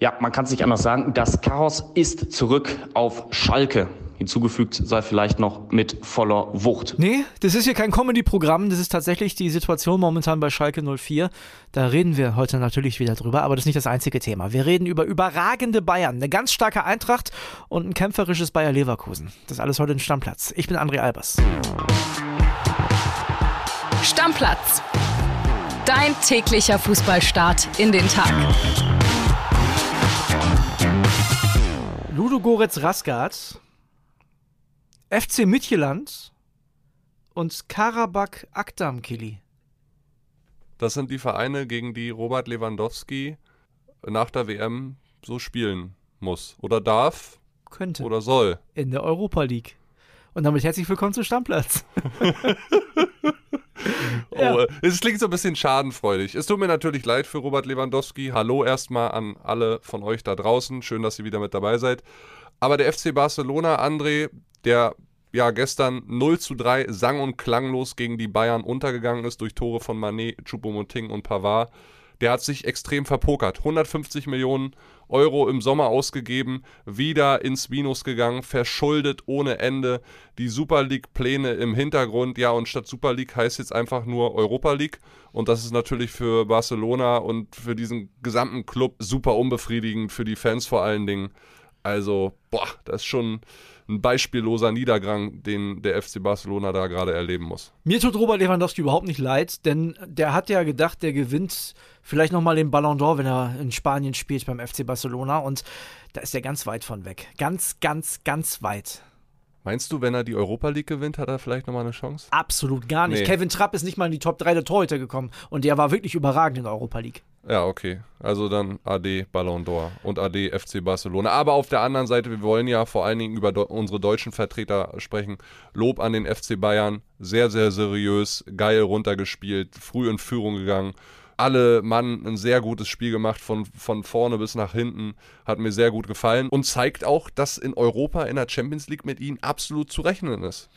Ja, man kann es nicht anders sagen. Das Chaos ist zurück auf Schalke. Hinzugefügt sei vielleicht noch mit voller Wucht. Nee, das ist hier kein Comedy-Programm, das ist tatsächlich die Situation momentan bei Schalke 04. Da reden wir heute natürlich wieder drüber, aber das ist nicht das einzige Thema. Wir reden über überragende Bayern, eine ganz starke Eintracht und ein kämpferisches Bayer Leverkusen. Das alles heute im Stammplatz. Ich bin André Albers. Stammplatz. Dein täglicher Fußballstart in den Tag. Ludogorets Rasgat FC Midtjylland und Karabakh Akdamkili. Das sind die Vereine, gegen die Robert Lewandowski nach der WM so spielen muss. Oder darf. Könnte. Oder soll. In der Europa League. Und damit herzlich willkommen zum Stammplatz. oh, es klingt so ein bisschen schadenfreudig. Es tut mir natürlich leid für Robert Lewandowski. Hallo erstmal an alle von euch da draußen. Schön, dass ihr wieder mit dabei seid. Aber der FC Barcelona, André, der ja gestern 0 zu 3 sang- und klanglos gegen die Bayern untergegangen ist durch Tore von Manet, Choupo-Moting und Pavard, der hat sich extrem verpokert. 150 Millionen Euro im Sommer ausgegeben, wieder ins Minus gegangen, verschuldet ohne Ende, die Super League-Pläne im Hintergrund, ja, und statt Super League heißt jetzt einfach nur Europa League. Und das ist natürlich für Barcelona und für diesen gesamten Club super unbefriedigend, für die Fans vor allen Dingen. Also, boah, das ist schon ein beispielloser Niedergang, den der FC Barcelona da gerade erleben muss. Mir tut Robert Lewandowski überhaupt nicht leid, denn der hat ja gedacht, der gewinnt vielleicht nochmal den Ballon d'Or, wenn er in Spanien spielt beim FC Barcelona und da ist er ganz weit von weg. Ganz, ganz, ganz weit. Meinst du, wenn er die Europa League gewinnt, hat er vielleicht nochmal eine Chance? Absolut gar nicht. Nee. Kevin Trapp ist nicht mal in die Top 3 der Torhüter gekommen und der war wirklich überragend in der Europa League. Ja, okay. Also dann AD Ballon d'Or und AD FC Barcelona. Aber auf der anderen Seite, wir wollen ja vor allen Dingen über unsere deutschen Vertreter sprechen. Lob an den FC Bayern. Sehr, sehr seriös, geil runtergespielt, früh in Führung gegangen. Alle Mann ein sehr gutes Spiel gemacht, von, von vorne bis nach hinten. Hat mir sehr gut gefallen und zeigt auch, dass in Europa in der Champions League mit ihnen absolut zu rechnen ist.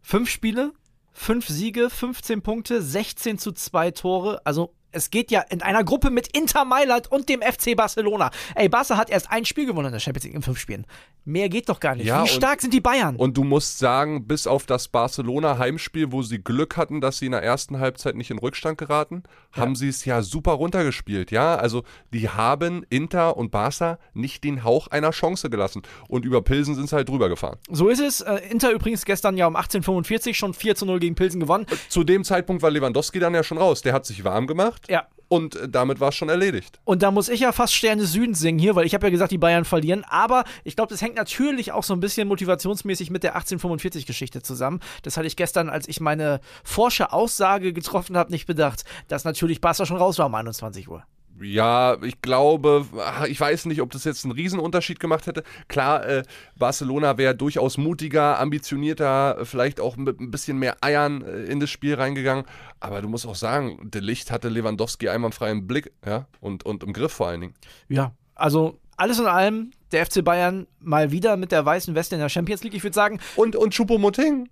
Fünf Spiele, fünf Siege, 15 Punkte, 16 zu 2 Tore. Also es geht ja in einer Gruppe mit Inter Mailand und dem FC Barcelona. Ey, Barca hat erst ein Spiel gewonnen in der Champions League in fünf Spielen. Mehr geht doch gar nicht. Ja, Wie stark sind die Bayern? Und du musst sagen, bis auf das Barcelona-Heimspiel, wo sie Glück hatten, dass sie in der ersten Halbzeit nicht in Rückstand geraten, ja. haben sie es ja super runtergespielt. Ja, also die haben Inter und Barca nicht den Hauch einer Chance gelassen. Und über Pilsen sind sie halt drüber gefahren. So ist es. Äh, Inter übrigens gestern ja um 18.45 schon 4 zu 0 gegen Pilsen gewonnen. Zu dem Zeitpunkt war Lewandowski dann ja schon raus. Der hat sich warm gemacht. Ja. Und äh, damit war es schon erledigt. Und da muss ich ja fast Sterne Südens singen hier, weil ich habe ja gesagt, die Bayern verlieren. Aber ich glaube, das hängt natürlich auch so ein bisschen motivationsmäßig mit der 1845-Geschichte zusammen. Das hatte ich gestern, als ich meine forsche Aussage getroffen habe, nicht bedacht, dass natürlich Barca schon raus war um 21 Uhr. Ja, ich glaube, ich weiß nicht, ob das jetzt einen Riesenunterschied gemacht hätte. Klar, äh, Barcelona wäre durchaus mutiger, ambitionierter, vielleicht auch mit ein bisschen mehr Eiern äh, in das Spiel reingegangen. Aber du musst auch sagen, der Licht hatte Lewandowski einwandfrei im Blick ja? und, und im Griff vor allen Dingen. Ja, also alles in allem, der FC Bayern mal wieder mit der weißen Weste in der Champions League, ich würde sagen. Und, und Choupo-Moting,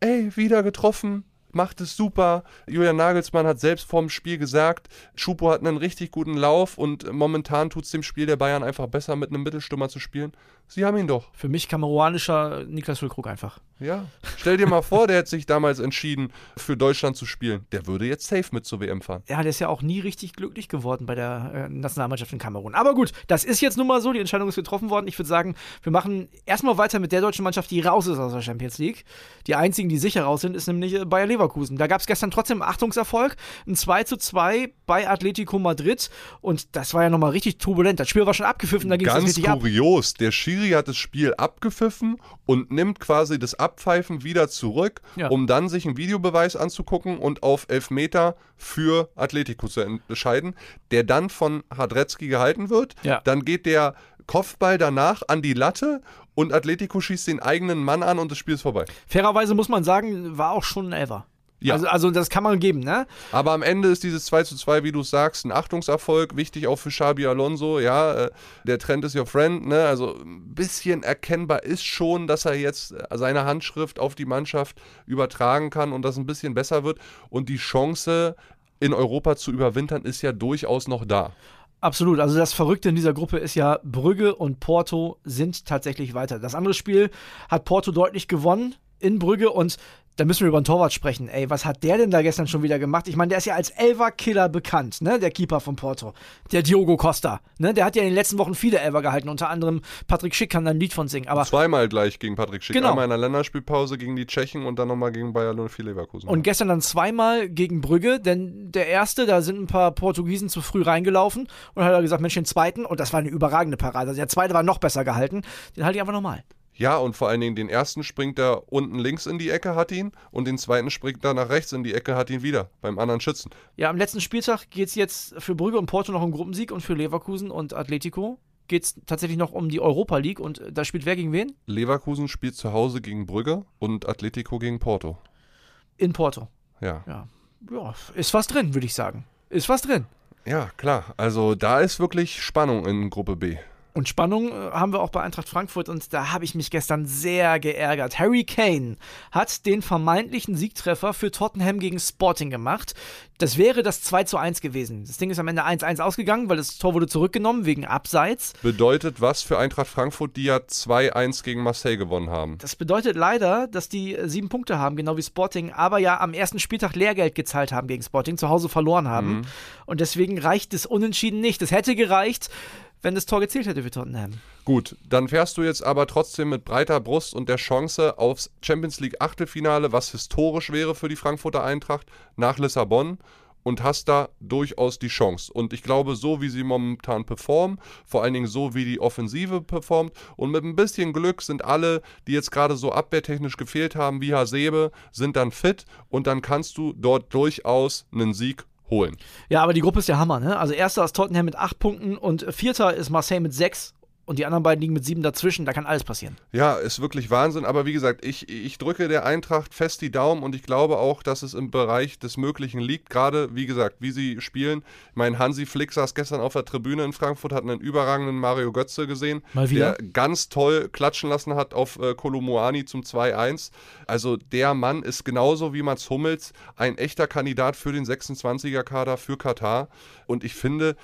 ey, wieder getroffen macht es super. Julian Nagelsmann hat selbst vorm Spiel gesagt, Schupo hat einen richtig guten Lauf und momentan tut es dem Spiel der Bayern einfach besser, mit einem Mittelstürmer zu spielen. Sie haben ihn doch. Für mich kameruanischer Niklas Füllkrug einfach. Ja. Stell dir mal vor, der hätte sich damals entschieden, für Deutschland zu spielen. Der würde jetzt safe mit zur WM fahren. Ja, der ist ja auch nie richtig glücklich geworden bei der äh, Nationalmannschaft in Kamerun. Aber gut, das ist jetzt nun mal so. Die Entscheidung ist getroffen worden. Ich würde sagen, wir machen erstmal weiter mit der deutschen Mannschaft, die raus ist aus der Champions League. Die einzigen, die sicher raus sind, ist nämlich äh, Bayer Leverkusen. Da gab es gestern trotzdem Achtungserfolg. Ein 2 zu 2 bei Atletico Madrid. Und das war ja nochmal richtig turbulent. Das Spiel war schon abgepfiffen, da ging es richtig kurios. Ab. Der Schiri hat das Spiel abgepfiffen und nimmt quasi das Abpfeifen wieder zurück, ja. um dann sich einen Videobeweis anzugucken und auf Elfmeter für Atletico zu entscheiden, der dann von Hadretzky gehalten wird. Ja. Dann geht der Kopfball danach an die Latte und Atletico schießt den eigenen Mann an und das Spiel ist vorbei. Fairerweise muss man sagen, war auch schon ein Ever. Ja. Also, also das kann man geben, ne? Aber am Ende ist dieses 2 zu 2, wie du sagst, ein Achtungserfolg, wichtig auch für Xabi Alonso, ja, äh, der Trend ist your friend, ne? Also ein bisschen erkennbar ist schon, dass er jetzt äh, seine Handschrift auf die Mannschaft übertragen kann und das ein bisschen besser wird und die Chance in Europa zu überwintern ist ja durchaus noch da. Absolut. Also das Verrückte in dieser Gruppe ist ja, Brügge und Porto sind tatsächlich weiter. Das andere Spiel hat Porto deutlich gewonnen in Brügge und da müssen wir über den Torwart sprechen. Ey, was hat der denn da gestern schon wieder gemacht? Ich meine, der ist ja als Elver-Killer bekannt, ne? Der Keeper von Porto. Der Diogo Costa. Ne? Der hat ja in den letzten Wochen viele Elver gehalten. Unter anderem Patrick Schick kann da ein Lied von singen. Aber Zweimal gleich gegen Patrick Schick. Genau. Einmal in der Länderspielpause gegen die Tschechen und dann nochmal gegen Bayer 04 Leverkusen. Und gestern dann zweimal gegen Brügge, denn der erste, da sind ein paar Portugiesen zu früh reingelaufen und hat er gesagt, Mensch, den zweiten, und das war eine überragende Parade. Also der zweite war noch besser gehalten, den halte ich einfach nochmal. Ja, und vor allen Dingen den ersten springt er unten links in die Ecke, hat ihn. Und den zweiten springt er nach rechts in die Ecke, hat ihn wieder. Beim anderen Schützen. Ja, am letzten Spieltag geht es jetzt für Brügge und Porto noch um Gruppensieg und für Leverkusen und Atletico geht es tatsächlich noch um die Europa League und äh, da spielt wer gegen wen? Leverkusen spielt zu Hause gegen Brügge und Atletico gegen Porto. In Porto. Ja. Ja, ja ist was drin, würde ich sagen. Ist was drin. Ja, klar. Also da ist wirklich Spannung in Gruppe B. Und Spannung äh, haben wir auch bei Eintracht Frankfurt und da habe ich mich gestern sehr geärgert. Harry Kane hat den vermeintlichen Siegtreffer für Tottenham gegen Sporting gemacht. Das wäre das 2 zu 1 gewesen. Das Ding ist am Ende 1-1 ausgegangen, weil das Tor wurde zurückgenommen wegen Abseits. Bedeutet was für Eintracht Frankfurt, die ja 2-1 gegen Marseille gewonnen haben? Das bedeutet leider, dass die äh, sieben Punkte haben, genau wie Sporting, aber ja am ersten Spieltag Lehrgeld gezahlt haben gegen Sporting, zu Hause verloren haben. Und deswegen reicht es unentschieden nicht. Es hätte gereicht, wenn das Tor gezählt hätte für Tottenham. Gut, dann fährst du jetzt aber trotzdem mit breiter Brust und der Chance aufs Champions League Achtelfinale, was historisch wäre für die Frankfurter Eintracht, nach Lissabon und hast da durchaus die Chance. Und ich glaube, so wie sie momentan performen, vor allen Dingen so wie die Offensive performt und mit ein bisschen Glück sind alle, die jetzt gerade so abwehrtechnisch gefehlt haben, wie Hasebe, sind dann fit und dann kannst du dort durchaus einen Sieg holen. Ja, aber die Gruppe ist ja Hammer, ne? Also erster ist Tottenham mit acht Punkten und vierter ist Marseille mit sechs und die anderen beiden liegen mit sieben dazwischen. Da kann alles passieren. Ja, ist wirklich Wahnsinn. Aber wie gesagt, ich, ich drücke der Eintracht fest die Daumen und ich glaube auch, dass es im Bereich des Möglichen liegt. Gerade, wie gesagt, wie sie spielen. Ich meine, Hansi Flick saß gestern auf der Tribüne in Frankfurt, hat einen überragenden Mario Götze gesehen, Mal wieder. der ganz toll klatschen lassen hat auf äh, Kolomoani zum 2-1. Also der Mann ist genauso wie Mats Hummels ein echter Kandidat für den 26er-Kader für Katar. Und ich finde,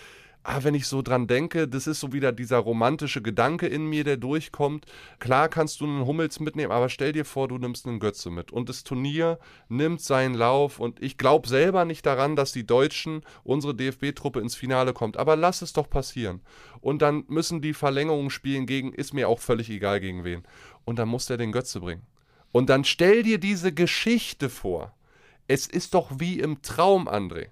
ah, wenn ich so dran denke, das ist so wieder dieser romantische Gedanke in mir, der durchkommt. Klar kannst du einen Hummels mitnehmen, aber stell dir vor, du nimmst einen Götze mit. Und das Turnier nimmt seinen Lauf. Und ich glaube selber nicht daran, dass die Deutschen, unsere DFB-Truppe ins Finale kommt. Aber lass es doch passieren. Und dann müssen die Verlängerungen spielen gegen, ist mir auch völlig egal gegen wen. Und dann muss der den Götze bringen. Und dann stell dir diese Geschichte vor. Es ist doch wie im Traum, André.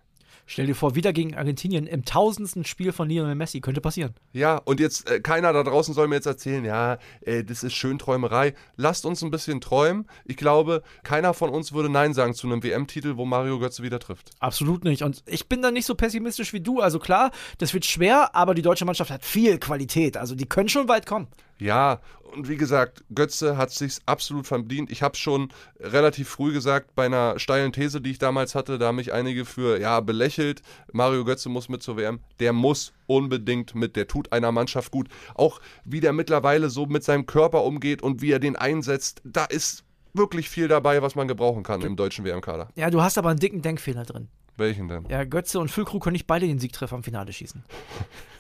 Stell dir vor, wieder gegen Argentinien im tausendsten Spiel von Lionel Messi. Könnte passieren. Ja, und jetzt, äh, keiner da draußen soll mir jetzt erzählen, ja, äh, das ist schön Träumerei. Lasst uns ein bisschen träumen. Ich glaube, keiner von uns würde Nein sagen zu einem WM-Titel, wo Mario Götze wieder trifft. Absolut nicht. Und ich bin da nicht so pessimistisch wie du. Also klar, das wird schwer, aber die deutsche Mannschaft hat viel Qualität. Also die können schon weit kommen. Ja, und wie gesagt, Götze hat sich's absolut verdient. Ich habe schon relativ früh gesagt, bei einer steilen These, die ich damals hatte, da haben mich einige für, ja, belächelt. Mario Götze muss mit zur WM. Der muss unbedingt mit. Der tut einer Mannschaft gut. Auch wie der mittlerweile so mit seinem Körper umgeht und wie er den einsetzt, da ist wirklich viel dabei, was man gebrauchen kann im deutschen WM-Kader. Ja, du hast aber einen dicken Denkfehler drin. Welchen denn? Ja, Götze und Füllkrug können nicht beide den Siegtreffer im Finale schießen.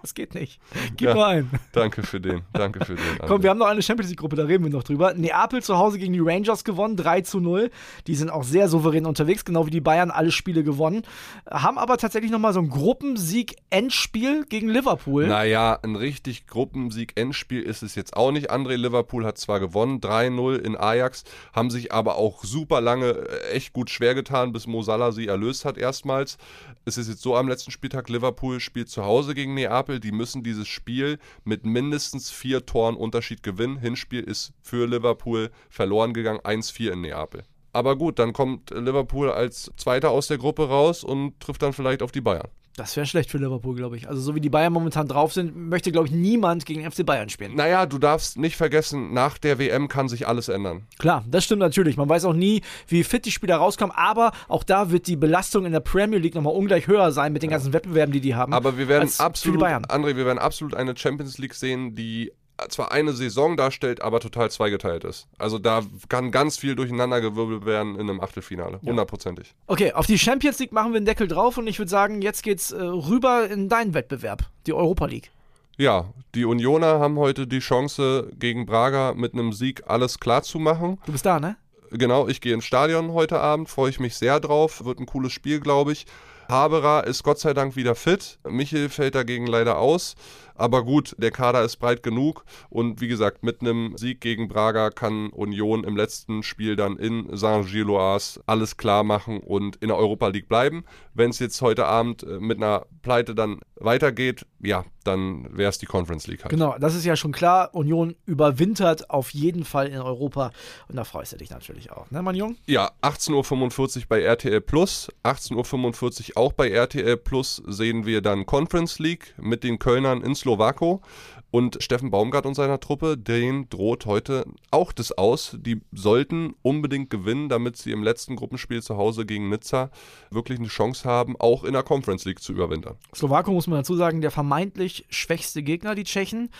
Das geht nicht. Gib Ja. mal ein. Danke für den. Danke für den. Komm, wir haben noch eine Champions League-Gruppe, da reden wir noch drüber. Neapel zu Hause gegen die Rangers gewonnen, 3 zu 0. Die sind auch sehr souverän unterwegs, genau wie die Bayern, alle Spiele gewonnen. Haben aber tatsächlich nochmal so ein Gruppensieg-Endspiel gegen Liverpool. Naja, ein richtig Gruppensieg-Endspiel ist es jetzt auch nicht. André Liverpool hat zwar gewonnen, 3-0 in Ajax, haben sich aber auch super lange äh, echt gut schwer getan, bis Mo Salah sie erlöst hat erstmals. Es ist jetzt so am letzten Spieltag, Liverpool spielt zu Hause gegen Neapel. Die müssen dieses Spiel mit mindestens vier Toren Unterschied gewinnen. Hinspiel ist für Liverpool verloren gegangen, 1-4 in Neapel. Aber gut, dann kommt Liverpool als Zweiter aus der Gruppe raus und trifft dann vielleicht auf die Bayern. Das wäre schlecht für Liverpool, glaube ich. Also so wie die Bayern momentan drauf sind, möchte, glaube ich, niemand gegen FC Bayern spielen. Naja, du darfst nicht vergessen, nach der WM kann sich alles ändern. Klar, das stimmt natürlich. Man weiß auch nie, wie fit die Spieler rauskommen, aber auch da wird die Belastung in der Premier League nochmal ungleich höher sein mit den ganzen Wettbewerben, die die haben. Aber wir werden absolut. André, wir werden absolut eine Champions League sehen, die zwar eine Saison darstellt, aber total zweigeteilt ist. Also da kann ganz viel durcheinandergewirbelt werden in einem Achtelfinale. Hundertprozentig. Okay, auf die Champions League machen wir den Deckel drauf und ich würde sagen, jetzt geht's äh, rüber in deinen Wettbewerb, die Europa League. Ja, die Unioner haben heute die Chance, gegen Braga mit einem Sieg alles klar zu machen. Du bist da, ne? Genau, ich gehe ins Stadion heute Abend, freue ich mich sehr drauf. Wird ein cooles Spiel, glaube ich. Haberer ist Gott sei Dank wieder fit. Michel fällt dagegen leider aus. Aber gut, der Kader ist breit genug und wie gesagt, mit einem Sieg gegen Braga kann Union im letzten Spiel dann in Saint-Gilloise alles klar machen und in der Europa League bleiben. Wenn es jetzt heute Abend äh, mit einer Pleite dann weitergeht, ja, dann wäre es die Conference League halt. Genau, das ist ja schon klar. Union überwintert auf jeden Fall in Europa und da freust du dich natürlich auch, ne, mein Jung? Ja, 18.45 Uhr bei RTL Plus, 18.45 Uhr auch bei RTL Plus sehen wir dann Conference League mit den Kölnern ins Slowako. Und Steffen Baumgart und seiner Truppe, denen droht heute auch das aus. Die sollten unbedingt gewinnen, damit sie im letzten Gruppenspiel zu Hause gegen Nizza wirklich eine Chance haben, auch in der Conference League zu überwintern. Slowako muss man dazu sagen, der vermeintlich schwächste Gegner, die Tschechen,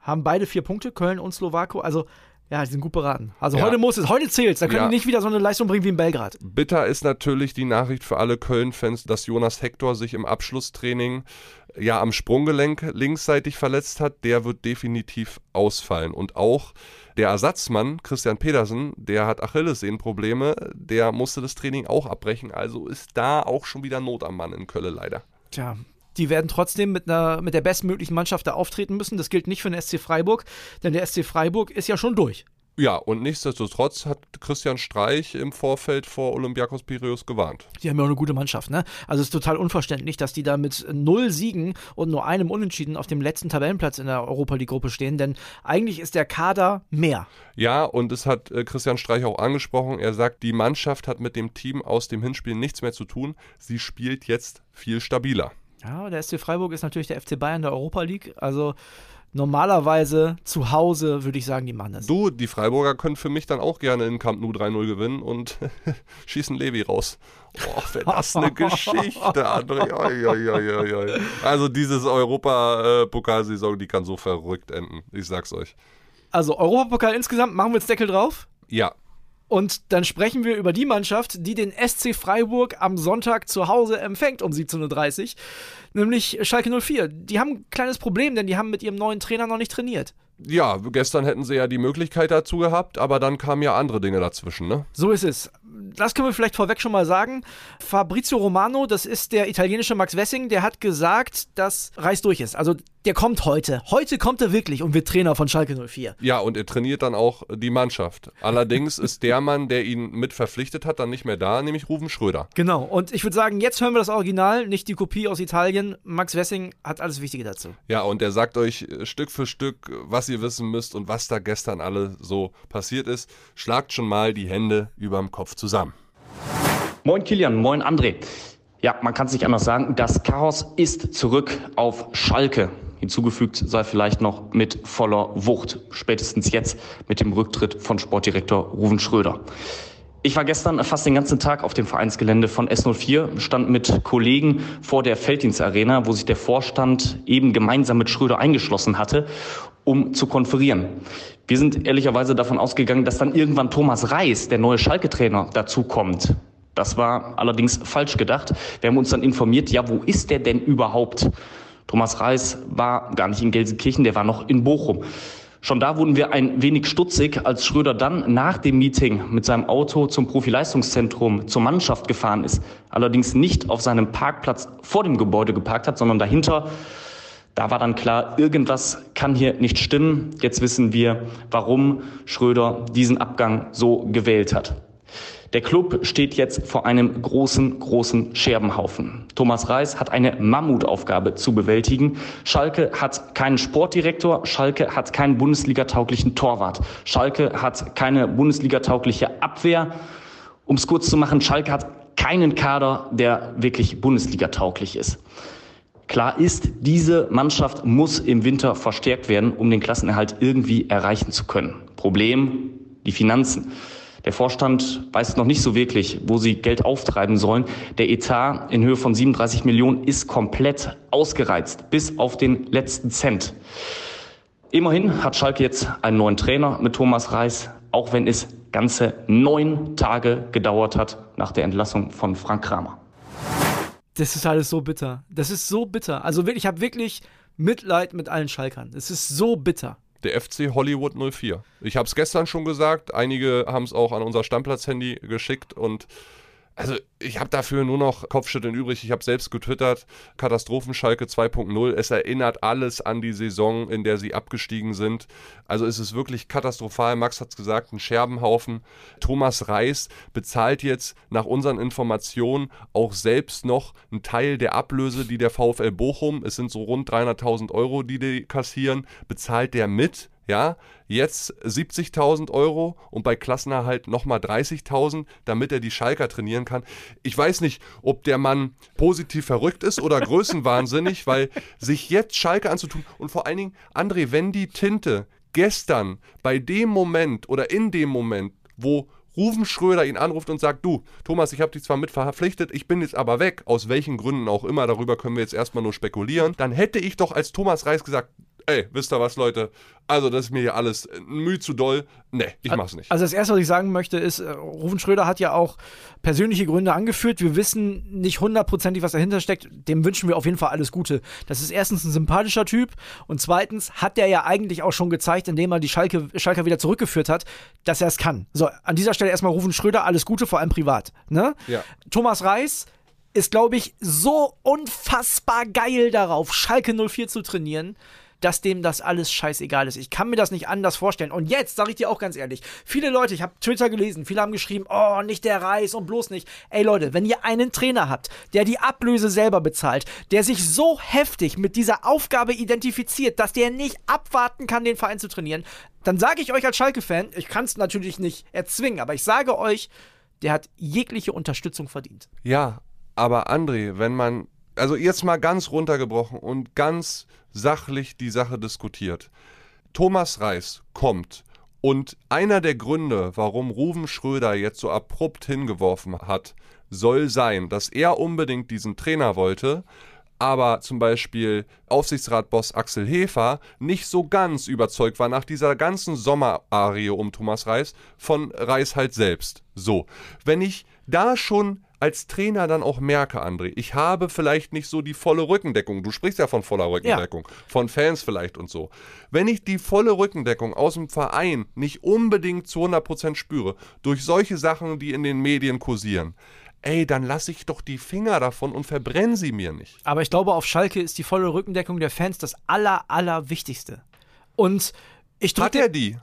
haben beide vier Punkte, Köln und Slowako. Also ja, die sind gut beraten. Also ja. heute muss es, heute zählt Da können ja. die nicht wieder so eine Leistung bringen wie in Belgrad. Bitter ist natürlich die Nachricht für alle Köln-Fans, dass Jonas Hector sich im Abschlusstraining ja am Sprunggelenk linksseitig verletzt hat. Der wird definitiv ausfallen. Und auch der Ersatzmann, Christian Pedersen, der hat Achillessehnenprobleme, der musste das Training auch abbrechen. Also ist da auch schon wieder Not am Mann in Köln leider. Tja, die werden trotzdem mit, einer, mit der bestmöglichen Mannschaft da auftreten müssen. Das gilt nicht für den SC Freiburg, denn der SC Freiburg ist ja schon durch. Ja, und nichtsdestotrotz hat Christian Streich im Vorfeld vor Olympiakos Piraeus gewarnt. Die haben ja auch eine gute Mannschaft, ne? Also es ist total unverständlich, dass die da mit null Siegen und nur einem Unentschieden auf dem letzten Tabellenplatz in der Europa League Gruppe stehen, denn eigentlich ist der Kader mehr. Ja, und es hat äh, Christian Streich auch angesprochen. Er sagt, die Mannschaft hat mit dem Team aus dem Hinspiel nichts mehr zu tun. Sie spielt jetzt viel stabiler. Ja, der SC Freiburg ist natürlich der FC Bayern der Europa League. Also normalerweise zu Hause würde ich sagen, die machen das. Du, die Freiburger können für mich dann auch gerne in Camp Nou 3-0 gewinnen und schießen Levi raus. Boah, wäre das eine Geschichte, André. Oi, oi, oi, also dieses Europa-Pokalsaison, die kann so verrückt enden. Ich sag's euch. Also Europapokal insgesamt, machen wir jetzt Deckel drauf? Ja. Und dann sprechen wir über die Mannschaft, die den SC Freiburg am Sonntag zu Hause empfängt um 17.30 Uhr, nämlich Schalke 04. Die haben ein kleines Problem, denn die haben mit ihrem neuen Trainer noch nicht trainiert. Ja, gestern hätten sie ja die Möglichkeit dazu gehabt, aber dann kamen ja andere Dinge dazwischen, ne? So ist es das können wir vielleicht vorweg schon mal sagen. Fabrizio Romano, das ist der italienische Max Wessing, der hat gesagt, dass Reis durch ist. Also der kommt heute. Heute kommt er wirklich und wird Trainer von Schalke 04. Ja, und er trainiert dann auch die Mannschaft. Allerdings ist der Mann, der ihn mit verpflichtet hat, dann nicht mehr da, nämlich Rufen Schröder. Genau. Und ich würde sagen, jetzt hören wir das Original, nicht die Kopie aus Italien. Max Wessing hat alles Wichtige dazu. Ja, und er sagt euch Stück für Stück, was ihr wissen müsst und was da gestern alle so passiert ist. Schlagt schon mal die Hände überm Kopf zusammen. Moin Kilian, moin André. Ja, man kann es nicht anders sagen. Das Chaos ist zurück auf Schalke. Hinzugefügt sei vielleicht noch mit voller Wucht. Spätestens jetzt mit dem Rücktritt von Sportdirektor Ruven Schröder. Ich war gestern fast den ganzen Tag auf dem Vereinsgelände von S04, stand mit Kollegen vor der Felddienstarena, wo sich der Vorstand eben gemeinsam mit Schröder eingeschlossen hatte, um zu konferieren. Wir sind ehrlicherweise davon ausgegangen, dass dann irgendwann Thomas Reis, der neue Schalke-Trainer, dazukommt. Das war allerdings falsch gedacht. Wir haben uns dann informiert, ja, wo ist der denn überhaupt? Thomas Reis war gar nicht in Gelsenkirchen, der war noch in Bochum. Schon da wurden wir ein wenig stutzig, als Schröder dann nach dem Meeting mit seinem Auto zum Profileistungszentrum zur Mannschaft gefahren ist. Allerdings nicht auf seinem Parkplatz vor dem Gebäude geparkt hat, sondern dahinter. Da war dann klar, irgendwas kann hier nicht stimmen. Jetzt wissen wir, warum Schröder diesen Abgang so gewählt hat. Der Club steht jetzt vor einem großen, großen Scherbenhaufen. Thomas Reis hat eine Mammutaufgabe zu bewältigen. Schalke hat keinen Sportdirektor, Schalke hat keinen bundesligatauglichen Torwart, Schalke hat keine bundesligataugliche Abwehr. Um es kurz zu machen, Schalke hat keinen Kader, der wirklich bundesligatauglich ist. Klar ist, diese Mannschaft muss im Winter verstärkt werden, um den Klassenerhalt irgendwie erreichen zu können. Problem, die Finanzen. Der Vorstand weiß noch nicht so wirklich, wo sie Geld auftreiben sollen. Der Etat in Höhe von 37 Millionen ist komplett ausgereizt, bis auf den letzten Cent. Immerhin hat Schalke jetzt einen neuen Trainer mit Thomas Reis, auch wenn es ganze neun Tage gedauert hat nach der Entlassung von Frank Kramer. Das ist alles so bitter. Das ist so bitter. Also wirklich, ich habe wirklich Mitleid mit allen Schalkern. Es ist so bitter. Der FC Hollywood 04. Ich habe es gestern schon gesagt, einige haben es auch an unser Stammplatz-Handy geschickt und also ich habe dafür nur noch Kopfschütteln übrig. Ich habe selbst getwittert, Katastrophenschalke 2.0. Es erinnert alles an die Saison, in der sie abgestiegen sind. Also es ist wirklich katastrophal. Max hat es gesagt, ein Scherbenhaufen. Thomas Reis bezahlt jetzt nach unseren Informationen auch selbst noch einen Teil der Ablöse, die der VfL Bochum, es sind so rund 300.000 Euro, die die kassieren, bezahlt der mit ja, jetzt 70.000 Euro und bei Klassenerhalt nochmal 30.000, damit er die Schalker trainieren kann. Ich weiß nicht, ob der Mann positiv verrückt ist oder größenwahnsinnig, weil sich jetzt Schalke anzutun und vor allen Dingen, André, wenn die Tinte gestern bei dem Moment oder in dem Moment, wo Rufen Schröder ihn anruft und sagt, du, Thomas, ich habe dich zwar mit verpflichtet, ich bin jetzt aber weg, aus welchen Gründen auch immer, darüber können wir jetzt erstmal nur spekulieren, dann hätte ich doch als Thomas Reis gesagt, ey, wisst ihr was, Leute? Also, das ist mir hier alles müh zu doll. Nee, ich mach's nicht. Also, das Erste, was ich sagen möchte, ist, äh, Rufen Schröder hat ja auch persönliche Gründe angeführt. Wir wissen nicht hundertprozentig, was dahinter steckt. Dem wünschen wir auf jeden Fall alles Gute. Das ist erstens ein sympathischer Typ und zweitens hat der ja eigentlich auch schon gezeigt, indem er die Schalke, Schalker wieder zurückgeführt hat, dass er es kann. So, an dieser Stelle erstmal Rufen Schröder, alles Gute, vor allem privat. Ne? Ja. Thomas Reis ist, glaube ich, so unfassbar geil darauf, Schalke 04 zu trainieren dass dem das alles scheißegal ist. Ich kann mir das nicht anders vorstellen. Und jetzt sage ich dir auch ganz ehrlich, viele Leute, ich habe Twitter gelesen, viele haben geschrieben, oh, nicht der Reis und bloß nicht. Ey Leute, wenn ihr einen Trainer habt, der die Ablöse selber bezahlt, der sich so heftig mit dieser Aufgabe identifiziert, dass der nicht abwarten kann, den Verein zu trainieren, dann sage ich euch als Schalke-Fan, ich kann es natürlich nicht erzwingen, aber ich sage euch, der hat jegliche Unterstützung verdient. Ja, aber André, wenn man also jetzt mal ganz runtergebrochen und ganz sachlich die Sache diskutiert. Thomas Reis kommt und einer der Gründe, warum Ruven Schröder jetzt so abrupt hingeworfen hat, soll sein, dass er unbedingt diesen Trainer wollte, aber zum Beispiel Aufsichtsratboss Axel Hefer nicht so ganz überzeugt war nach dieser ganzen Sommerarie um Thomas Reis von Reis halt selbst. So, wenn ich da schon als Trainer dann auch merke, André, ich habe vielleicht nicht so die volle Rückendeckung. Du sprichst ja von voller Rückendeckung, ja. von Fans vielleicht und so. Wenn ich die volle Rückendeckung aus dem Verein nicht unbedingt zu 100% spüre, durch solche Sachen, die in den Medien kursieren, ey, dann lasse ich doch die Finger davon und verbrenne sie mir nicht. Aber ich glaube, auf Schalke ist die volle Rückendeckung der Fans das aller, aller Wichtigste. Und ich Hat er die?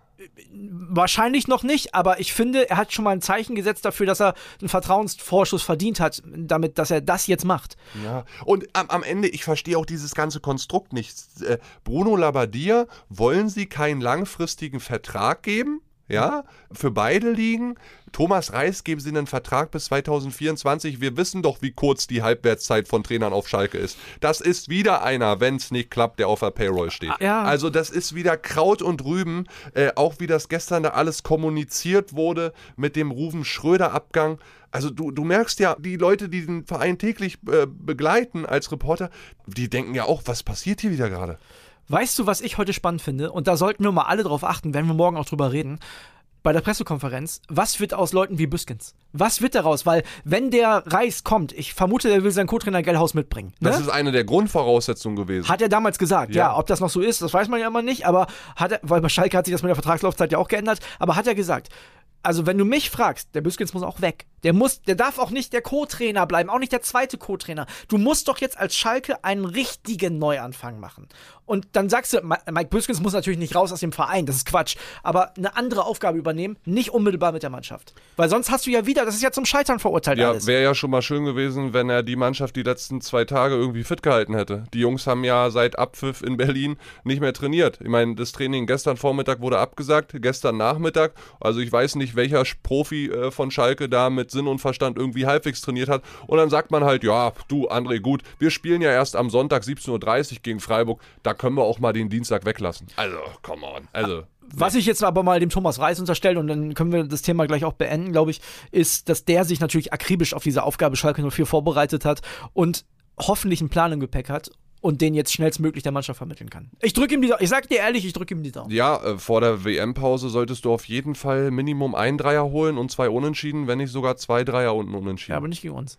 Wahrscheinlich noch nicht, aber ich finde, er hat schon mal ein Zeichen gesetzt dafür, dass er einen Vertrauensvorschuss verdient hat, damit, dass er das jetzt macht. Ja, und am, am Ende, ich verstehe auch dieses ganze Konstrukt nicht. Äh, Bruno Labbadia, wollen Sie keinen langfristigen Vertrag geben? Ja, für beide liegen. Thomas Reis geben sie einen Vertrag bis 2024. Wir wissen doch, wie kurz die Halbwertszeit von Trainern auf Schalke ist. Das ist wieder einer, wenn es nicht klappt, der auf der Payroll steht. Ja. Also das ist wieder Kraut und Rüben. Äh, auch wie das gestern da alles kommuniziert wurde mit dem Ruven Schröder-Abgang. Also du, du merkst ja, die Leute, die den Verein täglich äh, begleiten als Reporter, die denken ja auch, was passiert hier wieder gerade? Weißt du, was ich heute spannend finde? Und da sollten wir mal alle drauf achten, wenn wir morgen auch drüber reden. Bei der Pressekonferenz, was wird aus Leuten wie Büskens? Was wird daraus? Weil, wenn der Reis kommt, ich vermute, er will seinen Co-Trainer Gellhaus mitbringen. Ne? Das ist eine der Grundvoraussetzungen gewesen. Hat er damals gesagt, ja. ja. Ob das noch so ist, das weiß man ja immer nicht, aber hat er, weil bei Schalke hat sich das mit der Vertragslaufzeit ja auch geändert, aber hat er gesagt, also wenn du mich fragst, der Büskens muss auch weg. Der muss, der darf auch nicht der Co-Trainer bleiben, auch nicht der zweite Co-Trainer. Du musst doch jetzt als Schalke einen richtigen Neuanfang machen. Und dann sagst du, Mike Büskens muss natürlich nicht raus aus dem Verein, das ist Quatsch, aber eine andere Aufgabe übernehmen, nicht unmittelbar mit der Mannschaft. Weil sonst hast du ja wieder, das ist ja zum Scheitern verurteilt ja, wäre ja schon mal schön gewesen, wenn er die Mannschaft die letzten zwei Tage irgendwie fit gehalten hätte. Die Jungs haben ja seit Abpfiff in Berlin nicht mehr trainiert. Ich meine, das Training gestern Vormittag wurde abgesagt, gestern Nachmittag. Also ich weiß nicht, welcher Profi äh, von Schalke da mit Sinn und Verstand irgendwie halbwegs trainiert hat. Und dann sagt man halt, ja, du André, gut, wir spielen ja erst am Sonntag 17.30 Uhr gegen Freiburg. Da können wir auch mal den Dienstag weglassen. Also, come on. Also. Was ich jetzt aber mal dem Thomas Reis unterstelle, und dann können wir das Thema gleich auch beenden, glaube ich, ist, dass der sich natürlich akribisch auf diese Aufgabe Schalke 04 vorbereitet hat und hoffentlich einen Plan im Gepäck hat und den jetzt schnellstmöglich der Mannschaft vermitteln kann. Ich drücke ihm die Ich sag dir ehrlich, ich drücke ihm die Daumen. Ja, äh, vor der WM-Pause solltest du auf jeden Fall Minimum ein Dreier holen und zwei Unentschieden, wenn nicht sogar zwei Dreier und ein Unentschieden. Ja, aber nicht gegen uns.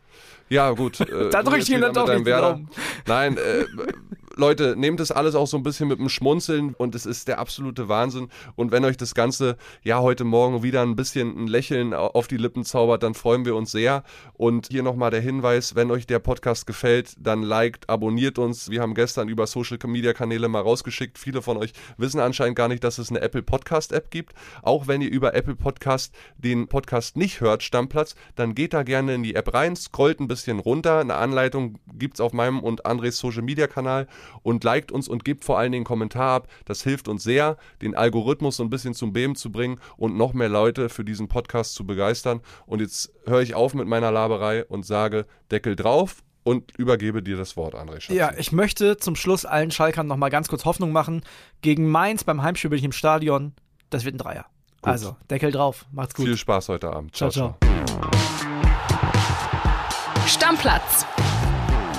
Ja, gut. Äh, da drücke ich ihm dann doch nicht Daumen. Nein, äh, Leute, nehmt das alles auch so ein bisschen mit dem Schmunzeln und es ist der absolute Wahnsinn. Und wenn euch das Ganze ja heute Morgen wieder ein bisschen ein Lächeln auf die Lippen zaubert, dann freuen wir uns sehr. Und hier nochmal der Hinweis, wenn euch der Podcast gefällt, dann liked, abonniert uns. Wir haben gestern über Social Media Kanäle mal rausgeschickt. Viele von euch wissen anscheinend gar nicht, dass es eine Apple Podcast App gibt. Auch wenn ihr über Apple Podcast den Podcast nicht hört, Stammplatz, dann geht da gerne in die App rein, scrollt ein bisschen runter. Eine Anleitung gibt es auf meinem und Andres Social Media Kanal und liked uns und gebt vor allen Dingen einen Kommentar ab. Das hilft uns sehr, den Algorithmus so ein bisschen zum Beben zu bringen und noch mehr Leute für diesen Podcast zu begeistern. Und jetzt höre ich auf mit meiner Laberei und sage Deckel drauf und übergebe dir das Wort, André Schatz. Ja, ich möchte zum Schluss allen Schalkern noch mal ganz kurz Hoffnung machen. Gegen Mainz beim Heimspiel bin ich im Stadion. Das wird ein Dreier. Gut. Also, Deckel drauf. Macht's gut. Viel Spaß heute Abend. ciao. ciao. ciao. Stammplatz.